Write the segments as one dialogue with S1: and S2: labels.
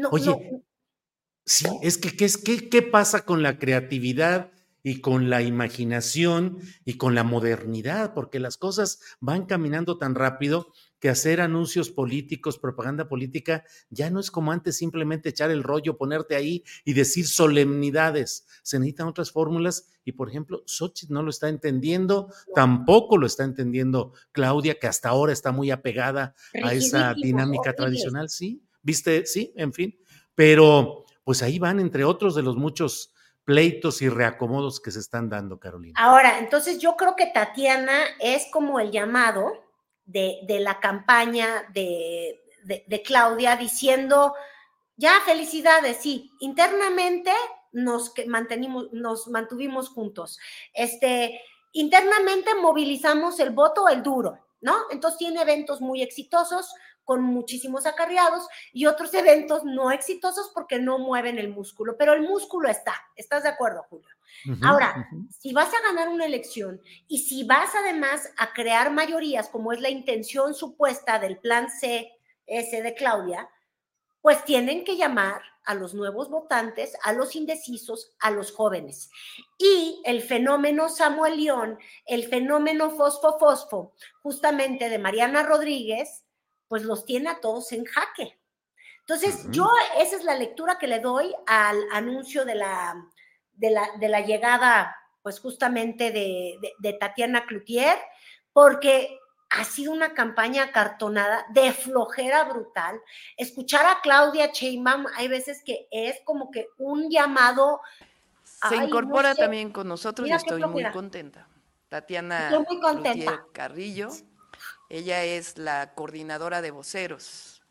S1: No, Oye, no. sí, es que ¿qué, qué, ¿qué pasa con la creatividad? y con la imaginación y con la modernidad, porque las cosas van caminando tan rápido que hacer anuncios políticos, propaganda política, ya no es como antes simplemente echar el rollo, ponerte ahí y decir solemnidades. Se necesitan otras fórmulas y, por ejemplo, Xochitl no lo está entendiendo, tampoco lo está entendiendo Claudia, que hasta ahora está muy apegada a esa dinámica tradicional, ¿sí? ¿Viste? Sí, en fin. Pero pues ahí van, entre otros de los muchos pleitos y reacomodos que se están dando, Carolina.
S2: Ahora, entonces yo creo que Tatiana es como el llamado de, la campaña de, de, Claudia diciendo, ya felicidades, sí, internamente nos, mantenimos, nos mantuvimos juntos. Este, internamente movilizamos el voto, el duro, ¿no? Entonces tiene eventos muy exitosos, con muchísimos acarreados y otros eventos no exitosos porque no mueven el músculo, pero el músculo está. ¿Estás de acuerdo, Julio? Ahora, si vas a ganar una elección y si vas además a crear mayorías, como es la intención supuesta del plan C, ese de Claudia, pues tienen que llamar a los nuevos votantes, a los indecisos, a los jóvenes. Y el fenómeno Samuel León, el fenómeno fosfo-fosfo, justamente de Mariana Rodríguez, pues los tiene a todos en jaque. Entonces, yo esa es la lectura que le doy al anuncio de la, de la, de la llegada, pues justamente de, de, Tatiana Cloutier, porque ha sido una campaña cartonada de flojera brutal. Escuchar a Claudia Sheinbaum hay veces que es como que un llamado.
S3: Se incorpora también con nosotros y estoy muy contenta. Tatiana Cloutier Carrillo ella es la coordinadora de voceros.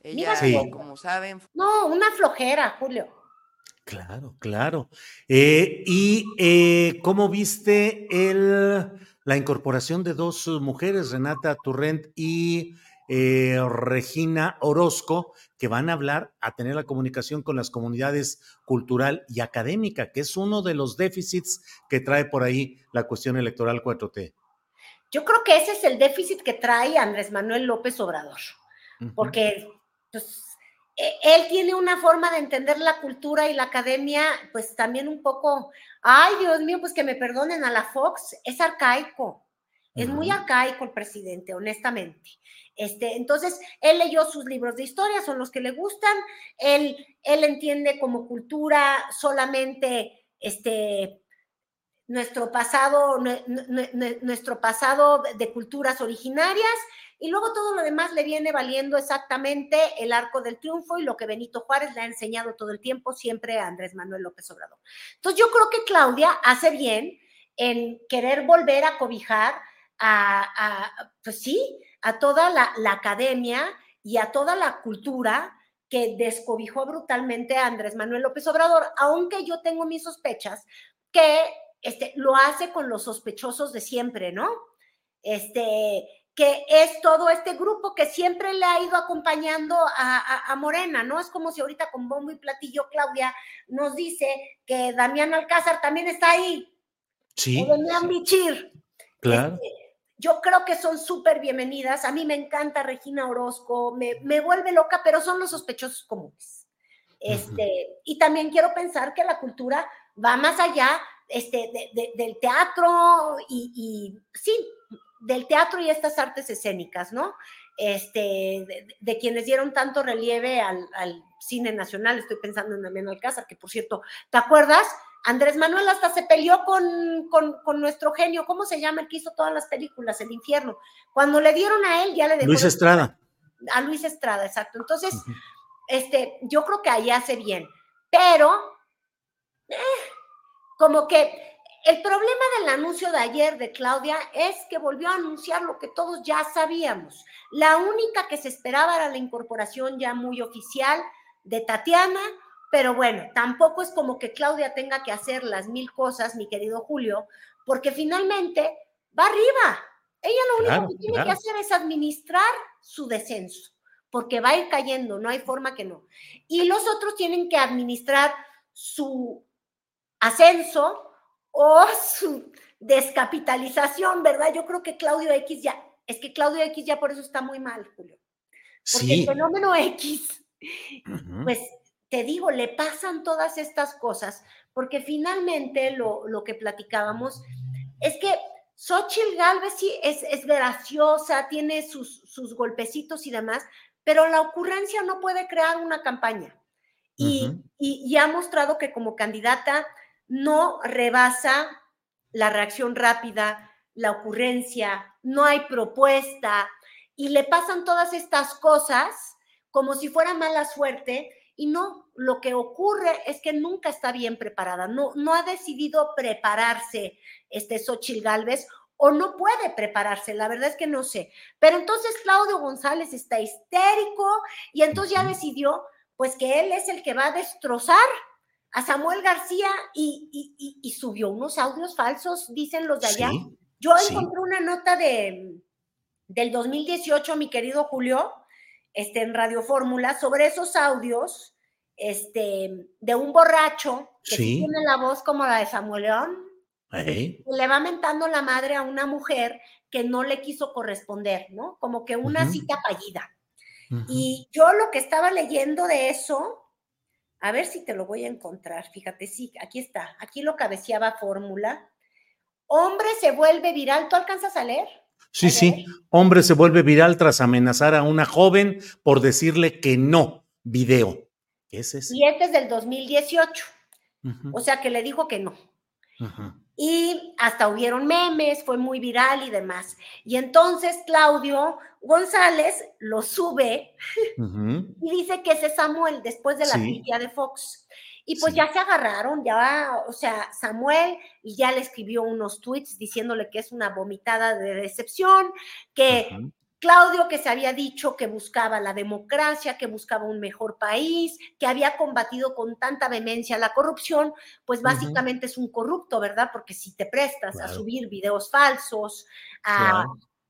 S3: Ella, como saben.
S2: No, una flojera, Julio.
S1: Claro, claro. Eh, ¿Y eh, cómo viste el, la incorporación de dos mujeres, Renata Turrent y eh, Regina Orozco, que van a hablar, a tener la comunicación con las comunidades cultural y académica, que es uno de los déficits que trae por ahí la cuestión electoral 4T?
S2: Yo creo que ese es el déficit que trae Andrés Manuel López Obrador, porque pues, e, él tiene una forma de entender la cultura y la academia, pues también un poco, ay Dios mío, pues que me perdonen a la Fox, es arcaico, es muy arcaico el presidente, honestamente. Este, entonces, él leyó sus libros de historia, son los que le gustan, él, él entiende como cultura solamente este, nuestro pasado, nuestro pasado de culturas originarias y luego todo lo demás le viene valiendo exactamente el arco del triunfo y lo que Benito Juárez le ha enseñado todo el tiempo siempre a Andrés Manuel López Obrador. Entonces yo creo que Claudia hace bien en querer volver a cobijar a, pues sí, a toda la, la academia y a toda la cultura que descobijó brutalmente a Andrés Manuel López Obrador, aunque yo tengo mis sospechas que este, lo hace con los sospechosos de siempre, ¿no? Este, que es todo este grupo que siempre le ha ido acompañando a, Morena, ¿no? Es como si ahorita con bombo y platillo Claudia nos dice que Damián Alcázar también está ahí.
S1: Sí.
S2: O Damián Bichir. Claro. Este, yo creo que son súper bienvenidas. A mí me encanta Regina Orozco, me, me vuelve loca, pero son los sospechosos comunes. Este, Y también quiero pensar que la cultura va más allá este, del teatro y, y, sí, del teatro y estas artes escénicas, ¿no? Este, de, quienes dieron tanto relieve al, cine nacional, estoy pensando en Amén Alcázar, que por cierto, ¿te acuerdas? Andrés Manuel hasta se peleó con, con, nuestro genio, ¿cómo se llama? El que hizo todas las películas, El Infierno. Cuando le dieron a él, ya le dejó.
S1: Luis Estrada.
S2: A Luis Estrada, exacto. Entonces, este, yo creo que ahí hace bien, pero eh, como que el problema del anuncio de ayer de Claudia es que volvió a anunciar lo que todos ya sabíamos. La única que se esperaba era la incorporación ya muy oficial de Tatiana, pero bueno, tampoco es como que Claudia tenga que hacer las mil cosas, mi querido Julio, porque finalmente va arriba. Ella lo único que tiene que hacer es administrar su descenso, porque va a ir cayendo, no hay forma que no. Y los otros tienen que administrar su ascenso o su descapitalización, ¿verdad? Yo creo que Claudio X ya, es que Claudio X ya por eso está muy mal, Julio. Porque el fenómeno X, pues te digo, le pasan todas estas cosas, porque finalmente lo, lo que platicábamos es que Xochitl Galvez sí es, es graciosa, tiene sus, sus golpecitos y demás, pero la ocurrencia no puede crear una campaña. y, y, ha mostrado que como candidata no rebasa la reacción rápida, la ocurrencia, no hay propuesta y le pasan todas estas cosas como si fuera mala suerte y no, lo que ocurre es que nunca está bien preparada, no, no ha decidido prepararse este Xochil Galvez o no puede prepararse, la verdad es que no sé. Pero entonces Claudio González está histérico y entonces ya decidió pues que él es el que va a destrozar a Samuel García y, subió unos audios falsos, dicen los de allá. Yo encontré una nota de, del 2018, mi querido Julio, este, en Radio Fórmula, sobre esos audios este, de un borracho que tiene la voz como la de Samuel León. Le va mentando la madre a una mujer que no le quiso corresponder, ¿no? Como que una cita fallida. Y yo lo que estaba leyendo de eso, a ver si te lo voy a encontrar. Fíjate, sí, aquí está. Aquí lo cabeceaba fórmula. Hombre se vuelve viral. ¿Tú alcanzas a leer?
S1: Sí, sí. Hombre se vuelve viral tras amenazar a una joven por decirle que no. Video.
S2: ¿Qué es ese? Y este es del 2018. O sea que le dijo que no. Y hasta hubieron memes, fue muy viral y demás. Y entonces Claudio González lo sube y dice que ese es Samuel después de la sí. de Fox. Y pues ya se agarraron, ya, o sea, Samuel y ya le escribió unos tweets diciéndole que es una vomitada de decepción, que Claudio que se había dicho que buscaba la democracia, que buscaba un mejor país, que había combatido con tanta vehemencia la corrupción, pues básicamente es un corrupto, ¿verdad? Porque si te prestas a subir videos falsos, a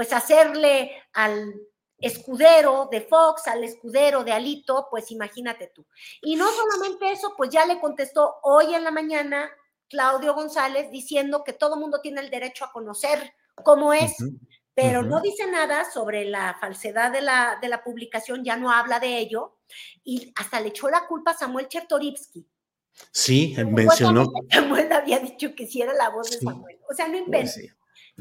S2: pues hacerle al escudero de Fox, al escudero de Alito, pues imagínate tú. Y no solamente eso, pues ya le contestó hoy en la mañana Claudio González diciendo que todo mundo tiene el derecho a conocer cómo es pero no dice nada sobre la falsedad de la, de la publicación, ya no habla de ello, y hasta le echó la culpa a Samuel Chertorivsky.
S1: Sí, mencionó.
S2: Samuel había dicho que sí era la voz de Samuel. O sea, no inventa.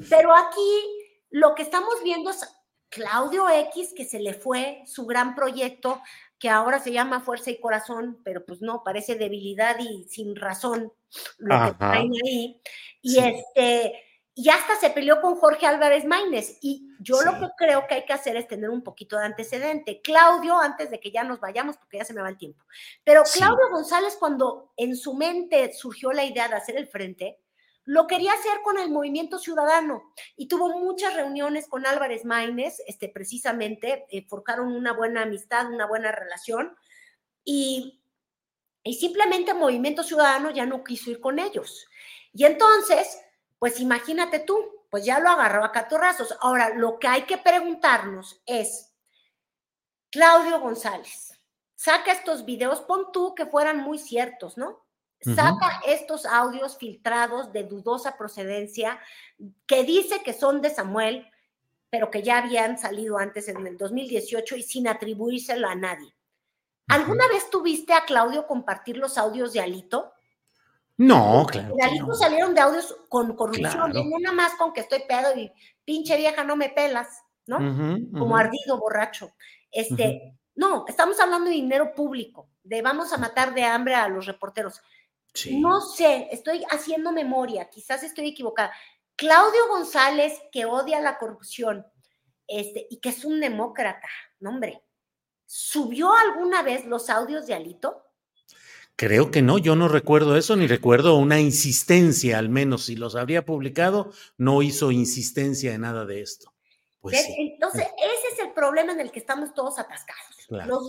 S2: Pero aquí lo que estamos viendo es Claudio X, que se le fue su gran proyecto, que ahora se llama Fuerza y Corazón, pero pues no, parece debilidad y sin razón lo que traen ahí. Y este y hasta se peleó con Jorge Álvarez Maínez. Y yo lo que creo que hay que hacer es tener un poquito de antecedente. Claudio, antes de que ya nos vayamos, porque ya se me va el tiempo, pero Claudio González, cuando en su mente surgió la idea de hacer el frente, lo quería hacer con el movimiento ciudadano y tuvo muchas reuniones con Álvarez Maínez, este, precisamente, eh, forjaron una buena amistad, una buena relación y, y simplemente movimiento ciudadano ya no quiso ir con ellos. Y entonces pues imagínate tú, pues ya lo agarró a catorrazos. Ahora, lo que hay que preguntarnos es, Claudio González, saca estos videos, pon tú que fueran muy ciertos, ¿no? Saca estos audios filtrados de dudosa procedencia que dice que son de Samuel, pero que ya habían salido antes en el 2018 y sin atribuírselo a nadie. ¿Alguna vez tuviste a Claudio compartir los audios de Alito?
S1: No, claro.
S2: De Alito salieron de audios con corrupción, no nada más con que estoy pedo y pinche vieja no me pelas, ¿no? Como ardido borracho. Este, no, estamos hablando de dinero público, de vamos a matar de hambre a los reporteros. No sé, estoy haciendo memoria, quizás estoy equivocada. Claudio González, que odia la corrupción este, y que es un demócrata, no hombre, ¿subió alguna vez los audios de Alito?
S1: Creo que no, yo no recuerdo eso, ni recuerdo una insistencia, al menos si los habría publicado, no hizo insistencia en nada de esto. Pues
S2: Entonces, ese es el problema en el que estamos todos atascados.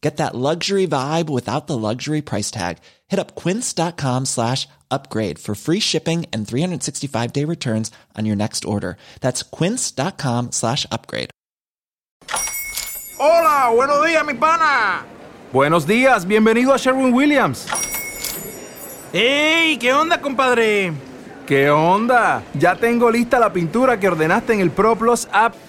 S4: Get that luxury vibe without the luxury price tag. Hit up quince.com slash upgrade for free shipping and 365 day returns on your next order. That's quince.com slash upgrade.
S5: Hola, buenos días, mi pana.
S6: Buenos días, bienvenido a Sherwin Williams.
S5: ¡Ey! ¿Qué onda, compadre?
S6: ¿Qué onda? Ya tengo lista la pintura que ordenaste en el ProPlus app.